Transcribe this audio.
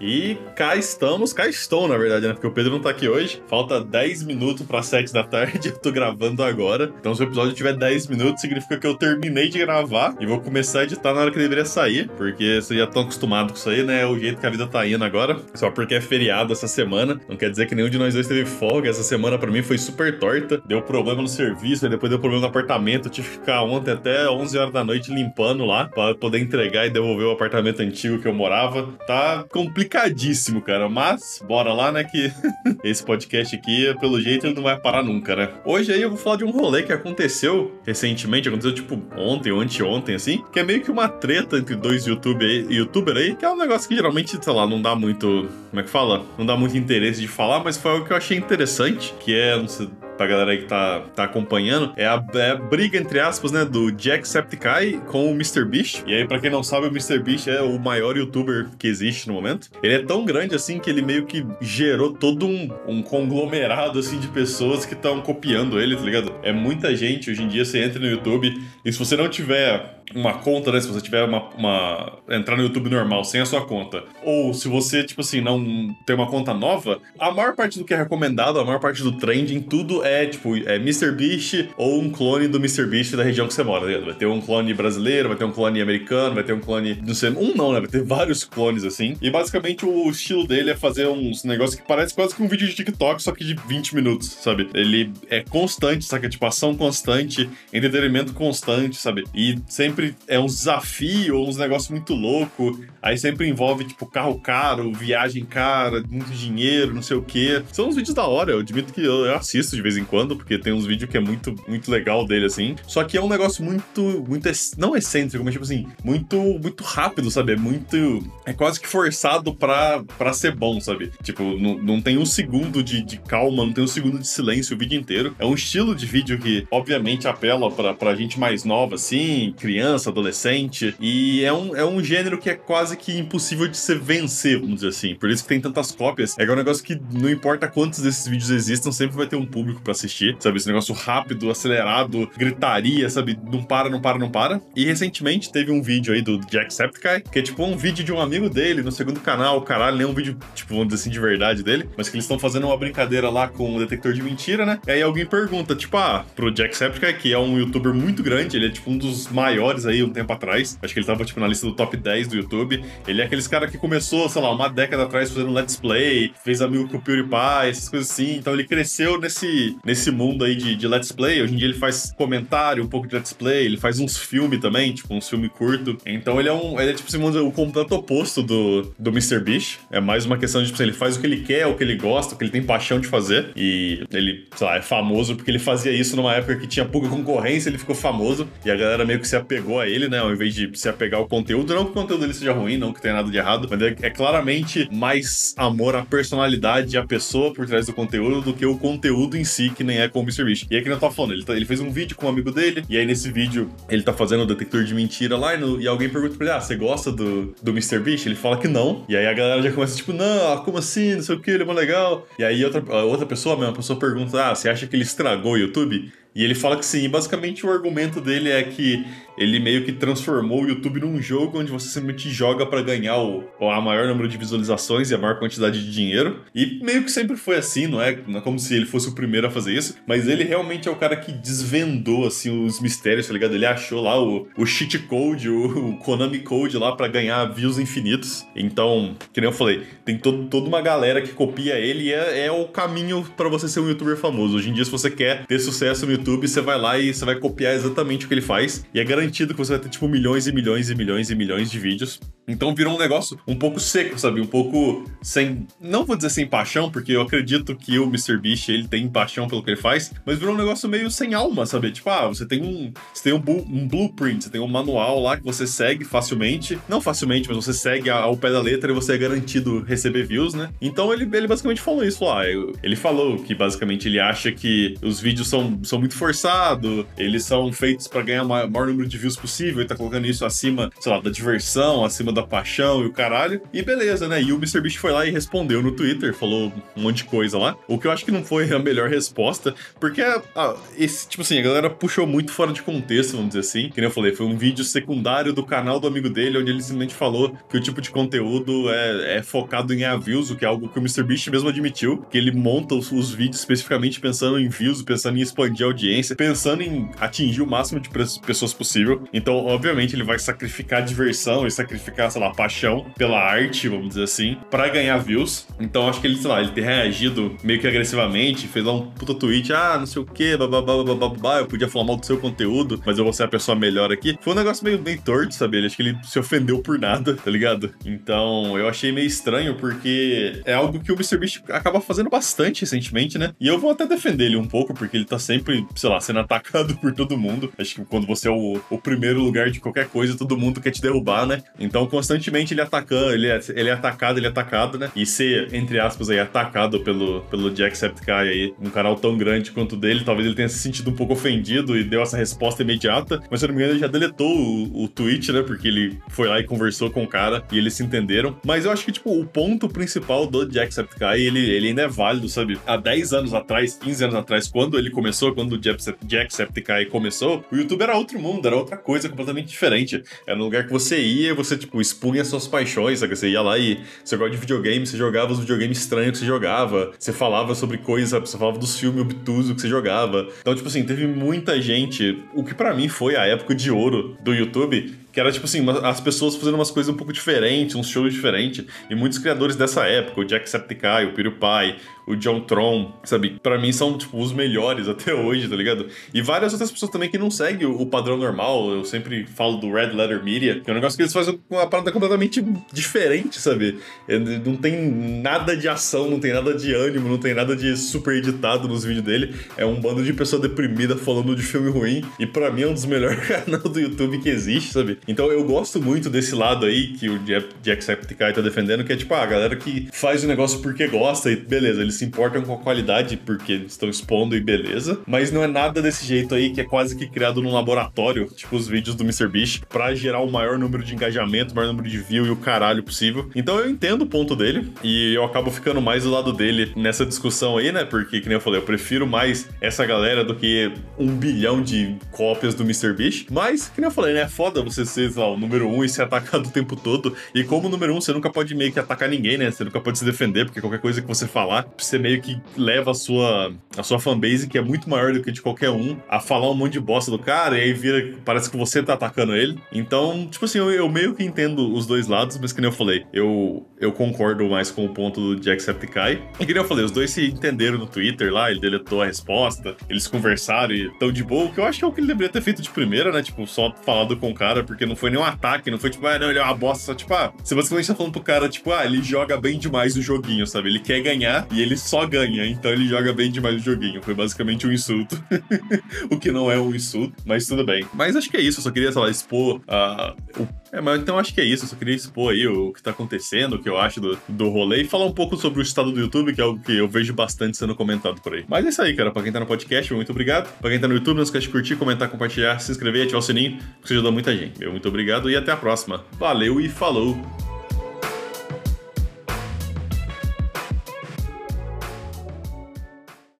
E cá estamos, cá estou, na verdade, né? Porque o Pedro não tá aqui hoje. Falta 10 minutos para 7 da tarde. Eu tô gravando agora. Então, se o episódio tiver 10 minutos, significa que eu terminei de gravar e vou começar a editar na hora que deveria sair. Porque vocês já estão acostumados com isso aí, né? É o jeito que a vida tá indo agora. Só porque é feriado essa semana. Não quer dizer que nenhum de nós dois teve folga. Essa semana para mim foi super torta. Deu problema no serviço, depois deu problema no apartamento. Eu tive que ficar ontem até 11 horas da noite limpando lá para poder entregar e devolver o apartamento antigo que eu morava. Tá complicado complicadíssimo, cara. Mas, bora lá, né? Que esse podcast aqui, pelo jeito, ele não vai parar nunca, né? Hoje aí eu vou falar de um rolê que aconteceu recentemente, aconteceu tipo ontem ou anteontem, assim, que é meio que uma treta entre dois YouTube, youtuber aí, que é um negócio que geralmente, sei lá, não dá muito. Como é que fala? Não dá muito interesse de falar, mas foi algo que eu achei interessante, que é, não sei pra galera que tá, tá acompanhando, é a, é a briga, entre aspas, né, do Jacksepticeye com o MrBeast. E aí, pra quem não sabe, o MrBeast é o maior youtuber que existe no momento. Ele é tão grande, assim, que ele meio que gerou todo um, um conglomerado, assim, de pessoas que estão copiando ele, tá ligado? É muita gente, hoje em dia, você entra no YouTube e se você não tiver uma conta, né? Se você tiver uma, uma, entrar no YouTube normal sem a sua conta, ou se você, tipo assim, não tem uma conta nova, a maior parte do que é recomendado, a maior parte do trending, tudo é, tipo, é MrBeast ou um clone do MrBeast da região que você mora, tá Vai ter um clone brasileiro, vai ter um clone americano, vai ter um clone, não sei, um não, né? Vai ter vários clones, assim. E basicamente o estilo dele é fazer uns negócios que parece quase que um vídeo de TikTok, só que de 20 minutos, sabe? Ele é constante, saca? Tipo, ação constante, entretenimento constante, sabe? E sempre sempre é um desafio ou uns negócios muito louco. Aí sempre envolve, tipo, carro caro, viagem cara, muito dinheiro, não sei o quê. São uns vídeos da hora, eu admito que eu, assisto de vez em quando, porque tem uns vídeos que é muito, muito legal dele, assim. Só que é um negócio muito, muito, não excêntrico, mas tipo assim, muito, muito rápido, sabe? É muito, é quase que forçado pra, pra ser bom, sabe? Tipo, não, não tem um segundo de, de calma, não tem um segundo de silêncio o vídeo inteiro. É um estilo de vídeo que, obviamente, apela pra, pra gente mais nova, assim, criança criança, adolescente. E é um, é um gênero que é quase que impossível de se vencer, vamos dizer assim. Por isso que tem tantas cópias. É um negócio que não importa quantos desses vídeos existam, sempre vai ter um público para assistir, sabe? Esse negócio rápido, acelerado, gritaria, sabe? Não para, não para, não para. E recentemente teve um vídeo aí do Jacksepticeye, que é tipo um vídeo de um amigo dele no segundo canal, caralho, nem um vídeo, tipo, vamos dizer assim, de verdade dele, mas que eles estão fazendo uma brincadeira lá com o detector de mentira, né? E aí alguém pergunta, tipo, ah, pro Jacksepticeye, que é um youtuber muito grande, ele é tipo um dos maiores aí um tempo atrás. Acho que ele tava, tipo, na lista do top 10 do YouTube. Ele é aqueles cara que começou, sei lá, uma década atrás fazendo let's play, fez amigo com o PewDiePie, essas coisas assim. Então ele cresceu nesse, nesse mundo aí de, de let's play. Hoje em dia ele faz comentário, um pouco de let's play, ele faz uns filmes também, tipo, uns filmes curto. Então ele é um, ele é, tipo, assim, o completo oposto do, do MrBeast. É mais uma questão de, tipo, assim, ele faz o que ele quer, o que ele gosta, o que ele tem paixão de fazer. E ele, sei lá, é famoso porque ele fazia isso numa época que tinha pouca concorrência, ele ficou famoso. E a galera meio que se apegou apegou a ele, né? Ao invés de se apegar ao conteúdo. Não que o conteúdo dele seja ruim, não que tenha nada de errado, mas é, é claramente mais amor à personalidade à pessoa por trás do conteúdo do que o conteúdo em si, que nem é com o MrBeast. E é que eu tô falando, ele, tá, ele fez um vídeo com um amigo dele, e aí nesse vídeo ele tá fazendo o detector de mentira lá, e, no, e alguém pergunta pra ele: Ah, você gosta do, do MrBeast? Ele fala que não. E aí a galera já começa, tipo, não, como assim? Não sei o que, ele é mó legal. E aí outra, outra pessoa, a mesma pessoa pergunta: Ah, você acha que ele estragou o YouTube? E ele fala que sim, basicamente o argumento dele é que ele meio que transformou o YouTube num jogo onde você simplesmente joga para ganhar o, a maior número de visualizações e a maior quantidade de dinheiro. E meio que sempre foi assim, não é, não é como se ele fosse o primeiro a fazer isso, mas ele realmente é o cara que desvendou assim os mistérios, tá ligado? Ele achou lá o, o cheat code, o, o Konami Code lá para ganhar views infinitos. Então, que nem eu falei, tem todo, toda uma galera que copia ele e é, é o caminho para você ser um youtuber famoso. Hoje em dia, se você quer ter sucesso no YouTube, você vai lá e você vai copiar exatamente o que ele faz. E é garantido que você vai ter, tipo, milhões e milhões e milhões e milhões de vídeos. Então virou um negócio um pouco seco, sabe? Um pouco sem. Não vou dizer sem paixão, porque eu acredito que o MrBeast ele tem paixão pelo que ele faz, mas virou um negócio meio sem alma, sabe? Tipo, ah, você tem um. Você tem um, um blueprint, você tem um manual lá que você segue facilmente. Não facilmente, mas você segue ao pé da letra e você é garantido receber views, né? Então ele, ele basicamente falou isso lá. Ah, ele falou que basicamente ele acha que os vídeos são, são muito forçado, eles são feitos para ganhar o maior número de views possível e tá colocando isso acima, sei lá, da diversão, acima da paixão e o caralho. E beleza, né? E o MrBeast foi lá e respondeu no Twitter, falou um monte de coisa lá. O que eu acho que não foi a melhor resposta, porque ah, esse, tipo assim, a galera puxou muito fora de contexto, vamos dizer assim. Que nem eu falei, foi um vídeo secundário do canal do amigo dele, onde ele simplesmente falou que o tipo de conteúdo é, é focado em views, o que é algo que o MrBeast mesmo admitiu, que ele monta os, os vídeos especificamente pensando em views, pensando em expandir a audiência, pensando em atingir o máximo de pessoas possível. Então, obviamente, ele vai sacrificar diversão e sacrificar, sei lá, paixão pela arte, vamos dizer assim, para ganhar views. Então, acho que ele, sei lá, ele ter reagido meio que agressivamente, fez lá um puta tweet, ah, não sei o que, bababá, eu podia falar mal do seu conteúdo, mas eu vou ser a pessoa melhor aqui. Foi um negócio meio bem torto, sabe? Ele, acho que ele se ofendeu por nada, tá ligado? Então, eu achei meio estranho, porque é algo que o MrBeast acaba fazendo bastante recentemente, né? E eu vou até defender ele um pouco, porque ele tá sempre, sei lá, sendo atacado por todo mundo. Acho que quando você é o, o primeiro lugar de qualquer coisa, todo mundo quer te derrubar, né? Então, constantemente ele atacando, ele é, ele é atacado, ele é atacado, né? E ser, entre aspas, aí, atacado pelo, pelo Jacksepticeye aí, um canal tão grande quanto o dele, talvez ele tenha se sentido um pouco ofendido e deu essa resposta imediata. Mas se eu não me engano, ele já deletou o, o tweet, né? Porque ele foi lá e conversou com o cara e eles se entenderam. Mas eu acho que, tipo, o ponto principal do Jacksepticeye, ele, ele ainda é válido, sabe? Há 10 anos atrás, 15 anos atrás, quando ele começou, quando o Jacksepticeye começou, o YouTube era outro mundo, era outra coisa completamente diferente. Era um lugar que você ia você, tipo, expunha suas paixões, sabe? Você ia lá e você gosta de videogame, você jogava os videogames estranhos que você jogava, você falava sobre coisas? Você falava dos filmes obtusos que você jogava. Então, tipo assim, teve muita gente, o que para mim foi a época de ouro do YouTube, que era tipo assim, as pessoas fazendo umas coisas um pouco diferentes, uns shows diferentes, e muitos criadores dessa época, o Jacksepticeye, o PewDiePie, o John Tron, sabe? Para mim são, tipo, os melhores até hoje, tá ligado? E várias outras pessoas também que não seguem o, padrão normal. Eu sempre falo do Red Letter Media, que é um negócio que eles fazem uma parada completamente diferente, sabe? É, não tem nada de ação, não tem nada de ânimo, não tem nada de super editado nos vídeos dele. É um bando de pessoa deprimida falando de filme ruim. E para mim é um dos melhores canais do YouTube que existe, sabe? Então eu gosto muito desse lado aí que o Jacksepticeye tá defendendo, que é tipo, ah, a galera que faz o negócio porque gosta e beleza, eles se importam com a qualidade porque estão expondo e beleza, mas não é nada desse jeito aí que é quase que criado num laboratório, tipo os vídeos do MrBeast, para gerar o maior número de engajamento, o maior número de view e o caralho possível. Então eu entendo o ponto dele e eu acabo ficando mais do lado dele nessa discussão aí, né? Porque, que nem eu falei, eu prefiro mais essa galera do que um bilhão de cópias do MrBeast. Mas, nem eu falei, né? É foda você ser lá, o número um e ser atacado o tempo todo. E como número um, você nunca pode meio que atacar ninguém, né? Você nunca pode se defender, porque qualquer coisa que você falar, você meio que leva a sua, a sua fanbase, que é muito maior do que de qualquer um, a falar um monte de bosta do cara, e aí vira, parece que você tá atacando ele. Então, tipo assim, eu, eu meio que entendo os dois lados, mas que nem eu falei, eu, eu concordo mais com o ponto do Jacksepticeye. E que nem eu falei, os dois se entenderam no Twitter lá, ele deletou a resposta, eles conversaram e tão de boa, que eu acho que é o que ele deveria ter feito de primeira, né? Tipo, só falado com o cara, porque não foi nenhum ataque, não foi tipo, ah, não, ele é uma bosta, só tipo, ah, você basicamente tá falando pro cara, tipo, ah, ele joga bem demais o joguinho, sabe? Ele quer ganhar e ele só ganha então ele joga bem demais o joguinho. Foi basicamente um insulto. o que não é um insulto, mas tudo bem. Mas acho que é isso, eu só queria, sei lá, expor uh, o é, mas então acho que é isso. Eu só queria expor aí o que tá acontecendo, o que eu acho do, do rolê e falar um pouco sobre o estado do YouTube, que é algo que eu vejo bastante sendo comentado por aí. Mas é isso aí, cara. Pra quem tá no podcast, muito obrigado. Pra quem tá no YouTube, não esquece de curtir, comentar, compartilhar, se inscrever ativar o sininho, que isso ajuda muita gente. Meu muito obrigado e até a próxima. Valeu e falou!